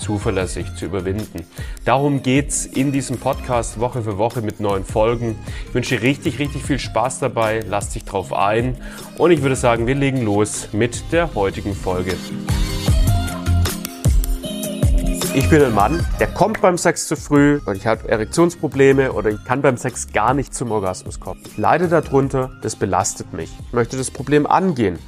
zuverlässig zu überwinden. Darum geht's in diesem Podcast Woche für Woche mit neuen Folgen. Ich wünsche dir richtig, richtig viel Spaß dabei. Lass dich drauf ein. Und ich würde sagen, wir legen los mit der heutigen Folge. Ich bin ein Mann, der kommt beim Sex zu früh und ich habe Erektionsprobleme oder ich kann beim Sex gar nicht zum Orgasmus kommen. Ich leide darunter, das belastet mich. Ich möchte das Problem angehen.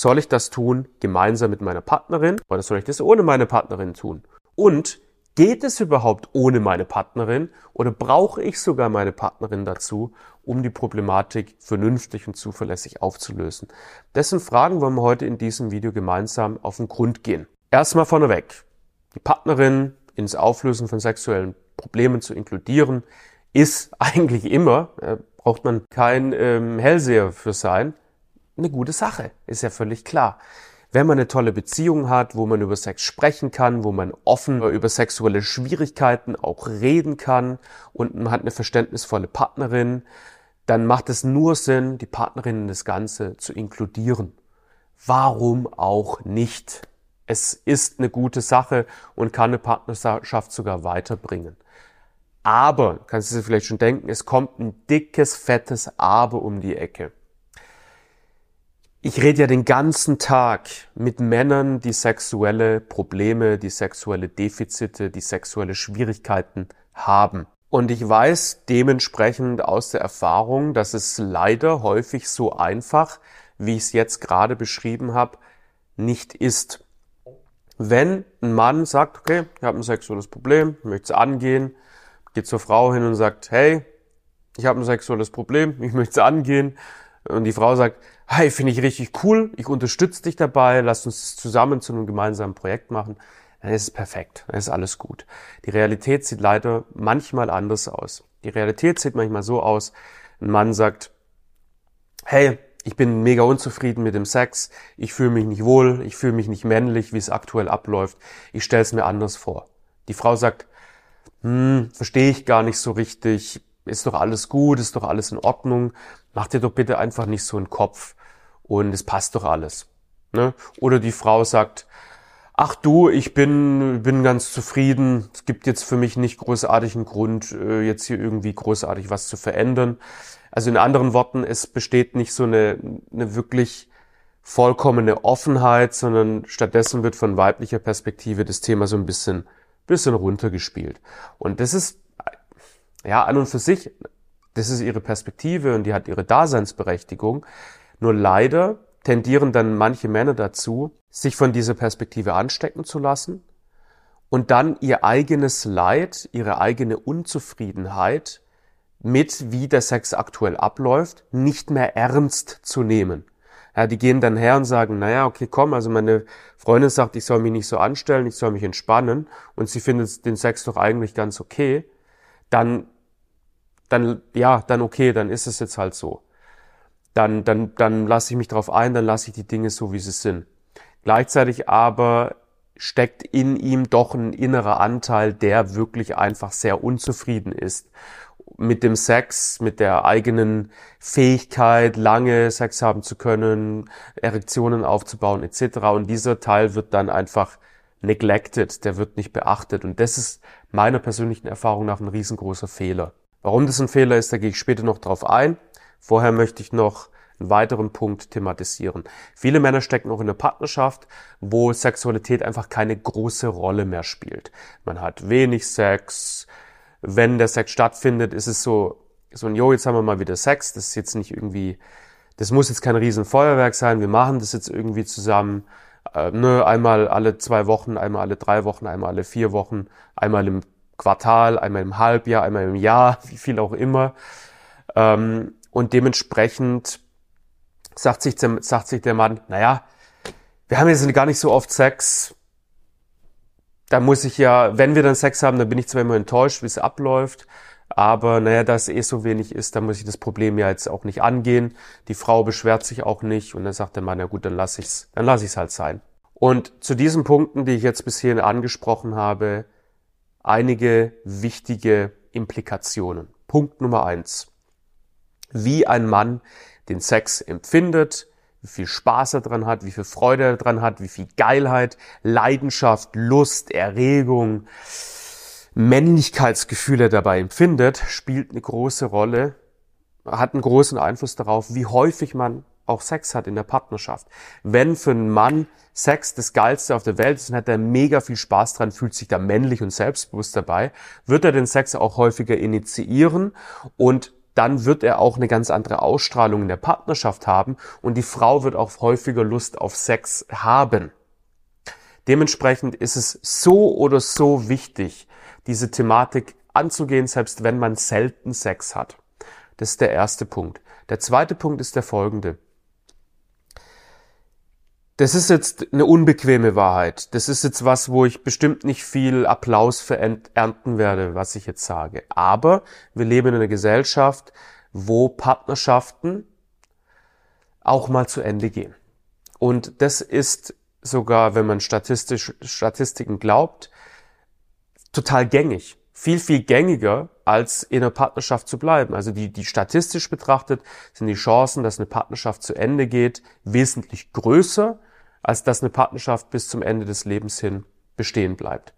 Soll ich das tun gemeinsam mit meiner Partnerin oder soll ich das ohne meine Partnerin tun? Und geht es überhaupt ohne meine Partnerin oder brauche ich sogar meine Partnerin dazu, um die Problematik vernünftig und zuverlässig aufzulösen? Dessen Fragen wollen wir heute in diesem Video gemeinsam auf den Grund gehen. Erstmal vorneweg. Die Partnerin ins Auflösen von sexuellen Problemen zu inkludieren, ist eigentlich immer, äh, braucht man kein ähm, Hellseher für sein, eine gute Sache, ist ja völlig klar. Wenn man eine tolle Beziehung hat, wo man über Sex sprechen kann, wo man offen über sexuelle Schwierigkeiten auch reden kann und man hat eine verständnisvolle Partnerin, dann macht es nur Sinn, die Partnerin in das Ganze zu inkludieren. Warum auch nicht? Es ist eine gute Sache und kann eine Partnerschaft sogar weiterbringen. Aber, kannst du dir vielleicht schon denken, es kommt ein dickes, fettes Aber um die Ecke. Ich rede ja den ganzen Tag mit Männern, die sexuelle Probleme, die sexuelle Defizite, die sexuelle Schwierigkeiten haben. Und ich weiß dementsprechend aus der Erfahrung, dass es leider häufig so einfach, wie ich es jetzt gerade beschrieben habe, nicht ist. Wenn ein Mann sagt, okay, ich habe ein sexuelles Problem, möchte es angehen, geht zur Frau hin und sagt, hey, ich habe ein sexuelles Problem, ich möchte es angehen, und die Frau sagt, hey, finde ich richtig cool, ich unterstütze dich dabei, lass uns zusammen zu einem gemeinsamen Projekt machen, dann ist es perfekt, dann ist alles gut. Die Realität sieht leider manchmal anders aus. Die Realität sieht manchmal so aus, ein Mann sagt, hey, ich bin mega unzufrieden mit dem Sex, ich fühle mich nicht wohl, ich fühle mich nicht männlich, wie es aktuell abläuft, ich stelle es mir anders vor. Die Frau sagt, hm, verstehe ich gar nicht so richtig, ist doch alles gut, ist doch alles in Ordnung, mach dir doch bitte einfach nicht so einen Kopf und es passt doch alles. Ne? Oder die Frau sagt, ach du, ich bin, bin ganz zufrieden, es gibt jetzt für mich nicht großartigen Grund, äh, jetzt hier irgendwie großartig was zu verändern. Also in anderen Worten, es besteht nicht so eine, eine wirklich vollkommene Offenheit, sondern stattdessen wird von weiblicher Perspektive das Thema so ein bisschen, bisschen runtergespielt. Und das ist ja, an und für sich, das ist ihre Perspektive und die hat ihre Daseinsberechtigung. Nur leider tendieren dann manche Männer dazu, sich von dieser Perspektive anstecken zu lassen und dann ihr eigenes Leid, ihre eigene Unzufriedenheit mit, wie der Sex aktuell abläuft, nicht mehr ernst zu nehmen. Ja, die gehen dann her und sagen, naja, okay, komm, also meine Freundin sagt, ich soll mich nicht so anstellen, ich soll mich entspannen und sie findet den Sex doch eigentlich ganz okay dann, dann, ja, dann okay, dann ist es jetzt halt so. Dann, dann, dann lasse ich mich darauf ein, dann lasse ich die Dinge so, wie sie sind. Gleichzeitig aber steckt in ihm doch ein innerer Anteil, der wirklich einfach sehr unzufrieden ist mit dem Sex, mit der eigenen Fähigkeit, lange Sex haben zu können, Erektionen aufzubauen etc. Und dieser Teil wird dann einfach neglected, der wird nicht beachtet. Und das ist meiner persönlichen Erfahrung nach ein riesengroßer Fehler. Warum das ein Fehler ist, da gehe ich später noch drauf ein. Vorher möchte ich noch einen weiteren Punkt thematisieren. Viele Männer stecken auch in einer Partnerschaft, wo Sexualität einfach keine große Rolle mehr spielt. Man hat wenig Sex. Wenn der Sex stattfindet, ist es so, so ein, jo, jetzt haben wir mal wieder Sex. Das ist jetzt nicht irgendwie, das muss jetzt kein Riesenfeuerwerk sein. Wir machen das jetzt irgendwie zusammen äh, ne, einmal alle zwei Wochen, einmal alle drei Wochen, einmal alle vier Wochen, einmal im Quartal, einmal im Halbjahr, einmal im Jahr, wie viel auch immer. Ähm, und dementsprechend sagt sich, der, sagt sich der Mann, naja, wir haben jetzt gar nicht so oft Sex. Da muss ich ja, wenn wir dann Sex haben, dann bin ich zwar immer enttäuscht, wie es abläuft, Aber naja, da es eh so wenig ist, dann muss ich das Problem ja jetzt auch nicht angehen. Die Frau beschwert sich auch nicht und dann sagt der Mann, ja gut, dann lass ich's, dann lass ich's halt sein. Und zu diesen Punkten, die ich jetzt bis hierhin angesprochen habe, einige wichtige Implikationen. Punkt Nummer eins. Wie ein Mann den Sex empfindet, wie viel Spaß er dran hat, wie viel Freude er dran hat, wie viel Geilheit, Leidenschaft, Lust, Erregung, Männlichkeitsgefühle dabei empfindet, spielt eine große Rolle, hat einen großen Einfluss darauf, wie häufig man auch Sex hat in der Partnerschaft. Wenn für einen Mann Sex das Geilste auf der Welt ist und hat er mega viel Spaß dran, fühlt sich da männlich und selbstbewusst dabei, wird er den Sex auch häufiger initiieren und dann wird er auch eine ganz andere Ausstrahlung in der Partnerschaft haben und die Frau wird auch häufiger Lust auf Sex haben. Dementsprechend ist es so oder so wichtig, diese Thematik anzugehen, selbst wenn man selten Sex hat. Das ist der erste Punkt. Der zweite Punkt ist der folgende. Das ist jetzt eine unbequeme Wahrheit. Das ist jetzt was, wo ich bestimmt nicht viel Applaus für ernten werde, was ich jetzt sage. Aber wir leben in einer Gesellschaft, wo Partnerschaften auch mal zu Ende gehen. Und das ist sogar, wenn man statistisch, Statistiken glaubt, total gängig. Viel, viel gängiger, als in einer Partnerschaft zu bleiben. Also die, die statistisch betrachtet sind die Chancen, dass eine Partnerschaft zu Ende geht, wesentlich größer, als dass eine Partnerschaft bis zum Ende des Lebens hin bestehen bleibt.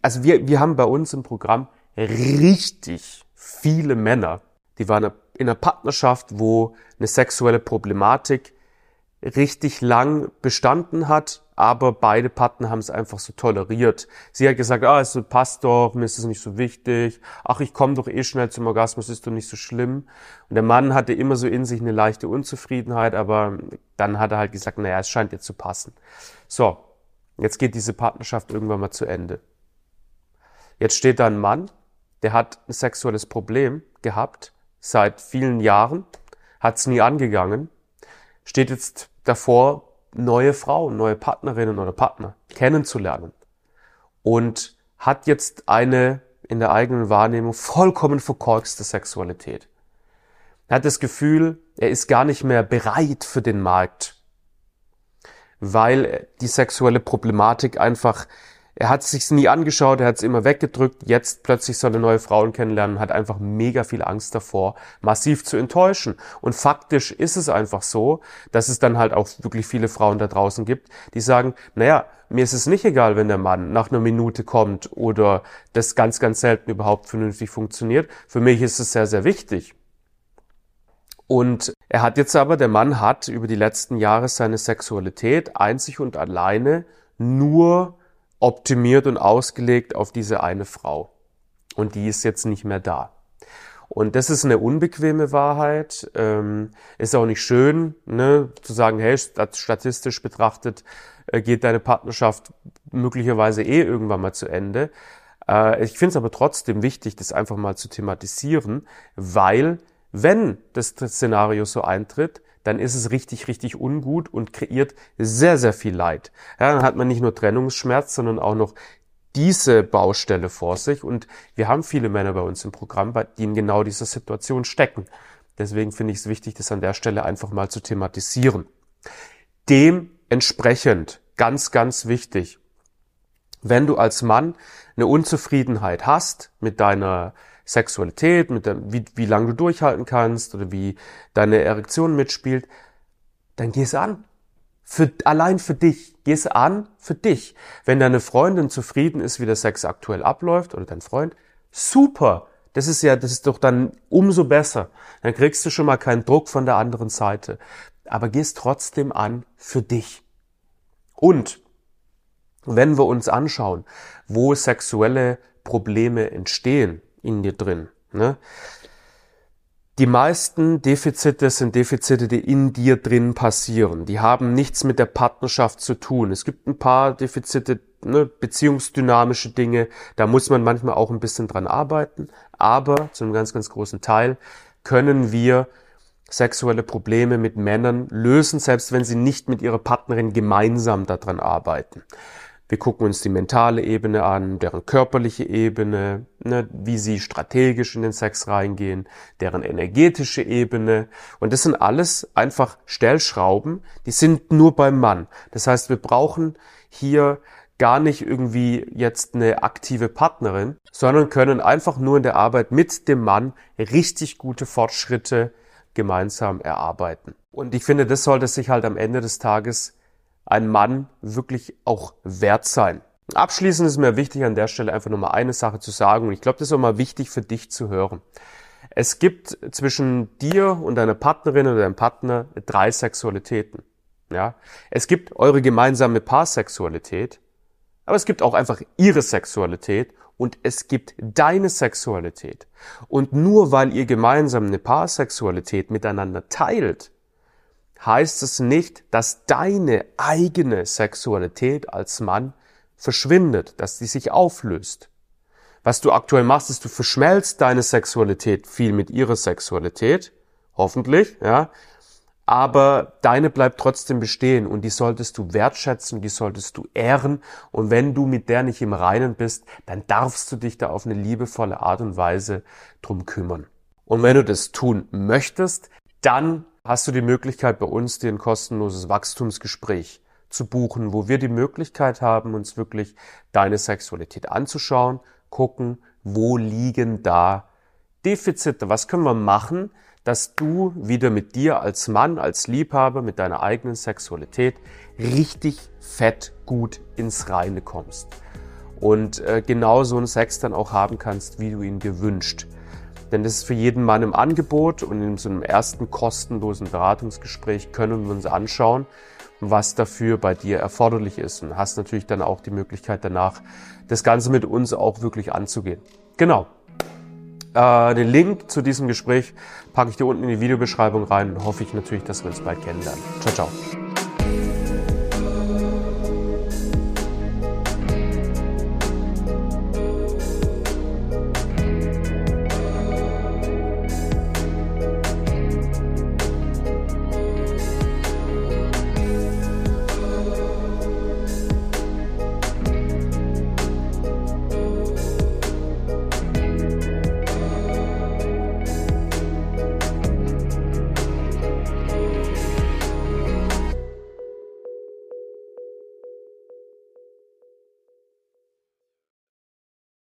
Also wir, wir haben bei uns im Programm richtig viele Männer, die waren in einer Partnerschaft, wo eine sexuelle Problematik richtig lang bestanden hat, aber beide Partner haben es einfach so toleriert. Sie hat gesagt, ah, es passt doch, mir ist es nicht so wichtig. Ach, ich komme doch eh schnell zum Orgasmus, ist doch nicht so schlimm. Und der Mann hatte immer so in sich eine leichte Unzufriedenheit, aber dann hat er halt gesagt, naja, es scheint jetzt zu passen. So, jetzt geht diese Partnerschaft irgendwann mal zu Ende. Jetzt steht da ein Mann, der hat ein sexuelles Problem gehabt seit vielen Jahren, hat es nie angegangen, steht jetzt davor, neue Frauen, neue Partnerinnen oder Partner kennenzulernen und hat jetzt eine in der eigenen Wahrnehmung vollkommen verkorkste Sexualität. Er hat das Gefühl, er ist gar nicht mehr bereit für den Markt, weil die sexuelle Problematik einfach er hat sich's nie angeschaut, er hat es immer weggedrückt. Jetzt plötzlich soll er neue Frauen kennenlernen, hat einfach mega viel Angst davor, massiv zu enttäuschen. Und faktisch ist es einfach so, dass es dann halt auch wirklich viele Frauen da draußen gibt, die sagen, naja, mir ist es nicht egal, wenn der Mann nach einer Minute kommt oder das ganz, ganz selten überhaupt vernünftig funktioniert. Für mich ist es sehr, sehr wichtig. Und er hat jetzt aber, der Mann hat über die letzten Jahre seine Sexualität einzig und alleine nur optimiert und ausgelegt auf diese eine Frau. Und die ist jetzt nicht mehr da. Und das ist eine unbequeme Wahrheit. Ähm, ist auch nicht schön, ne, zu sagen, hey, statistisch betrachtet äh, geht deine Partnerschaft möglicherweise eh irgendwann mal zu Ende. Äh, ich finde es aber trotzdem wichtig, das einfach mal zu thematisieren, weil wenn das Szenario so eintritt, dann ist es richtig, richtig ungut und kreiert sehr, sehr viel Leid. Ja, dann hat man nicht nur Trennungsschmerz, sondern auch noch diese Baustelle vor sich. Und wir haben viele Männer bei uns im Programm, die in genau dieser Situation stecken. Deswegen finde ich es wichtig, das an der Stelle einfach mal zu thematisieren. Dementsprechend, ganz, ganz wichtig, wenn du als Mann eine Unzufriedenheit hast mit deiner Sexualität, mit der, wie, wie lange du durchhalten kannst oder wie deine Erektion mitspielt, dann geh es an. Für, allein für dich. Geh es an für dich. Wenn deine Freundin zufrieden ist, wie der Sex aktuell abläuft oder dein Freund, super. Das ist ja, das ist doch dann umso besser. Dann kriegst du schon mal keinen Druck von der anderen Seite. Aber geh es trotzdem an für dich. Und wenn wir uns anschauen, wo sexuelle Probleme entstehen, in dir drin. Ne? Die meisten Defizite sind Defizite, die in dir drin passieren. Die haben nichts mit der Partnerschaft zu tun. Es gibt ein paar Defizite, ne, beziehungsdynamische Dinge, da muss man manchmal auch ein bisschen dran arbeiten. Aber zu einem ganz, ganz großen Teil können wir sexuelle Probleme mit Männern lösen, selbst wenn sie nicht mit ihrer Partnerin gemeinsam daran arbeiten. Wir gucken uns die mentale Ebene an, deren körperliche Ebene, ne, wie sie strategisch in den Sex reingehen, deren energetische Ebene. Und das sind alles einfach Stellschrauben, die sind nur beim Mann. Das heißt, wir brauchen hier gar nicht irgendwie jetzt eine aktive Partnerin, sondern können einfach nur in der Arbeit mit dem Mann richtig gute Fortschritte gemeinsam erarbeiten. Und ich finde, das sollte sich halt am Ende des Tages ein Mann wirklich auch wert sein. Abschließend ist mir wichtig, an der Stelle einfach nur mal eine Sache zu sagen. Und ich glaube, das ist auch mal wichtig für dich zu hören. Es gibt zwischen dir und deiner Partnerin oder deinem Partner drei Sexualitäten. Ja, es gibt eure gemeinsame Paarsexualität, aber es gibt auch einfach ihre Sexualität und es gibt deine Sexualität. Und nur weil ihr gemeinsam eine Paarsexualität miteinander teilt, heißt es nicht, dass deine eigene Sexualität als Mann verschwindet, dass die sich auflöst. Was du aktuell machst, ist, du verschmelzt deine Sexualität viel mit ihrer Sexualität, hoffentlich, ja, aber deine bleibt trotzdem bestehen und die solltest du wertschätzen, die solltest du ehren und wenn du mit der nicht im Reinen bist, dann darfst du dich da auf eine liebevolle Art und Weise drum kümmern. Und wenn du das tun möchtest, dann hast du die Möglichkeit bei uns dir ein kostenloses Wachstumsgespräch zu buchen, wo wir die Möglichkeit haben, uns wirklich deine Sexualität anzuschauen, gucken, wo liegen da Defizite, was können wir machen, dass du wieder mit dir als Mann, als Liebhaber, mit deiner eigenen Sexualität richtig fett gut ins Reine kommst. Und äh, genau so einen Sex dann auch haben kannst, wie du ihn gewünscht. Denn das ist für jeden Mann im Angebot und in so einem ersten kostenlosen Beratungsgespräch können wir uns anschauen, was dafür bei dir erforderlich ist. Und hast natürlich dann auch die Möglichkeit danach, das Ganze mit uns auch wirklich anzugehen. Genau. Äh, den Link zu diesem Gespräch packe ich dir unten in die Videobeschreibung rein und hoffe ich natürlich, dass wir uns bald kennenlernen. Ciao, ciao.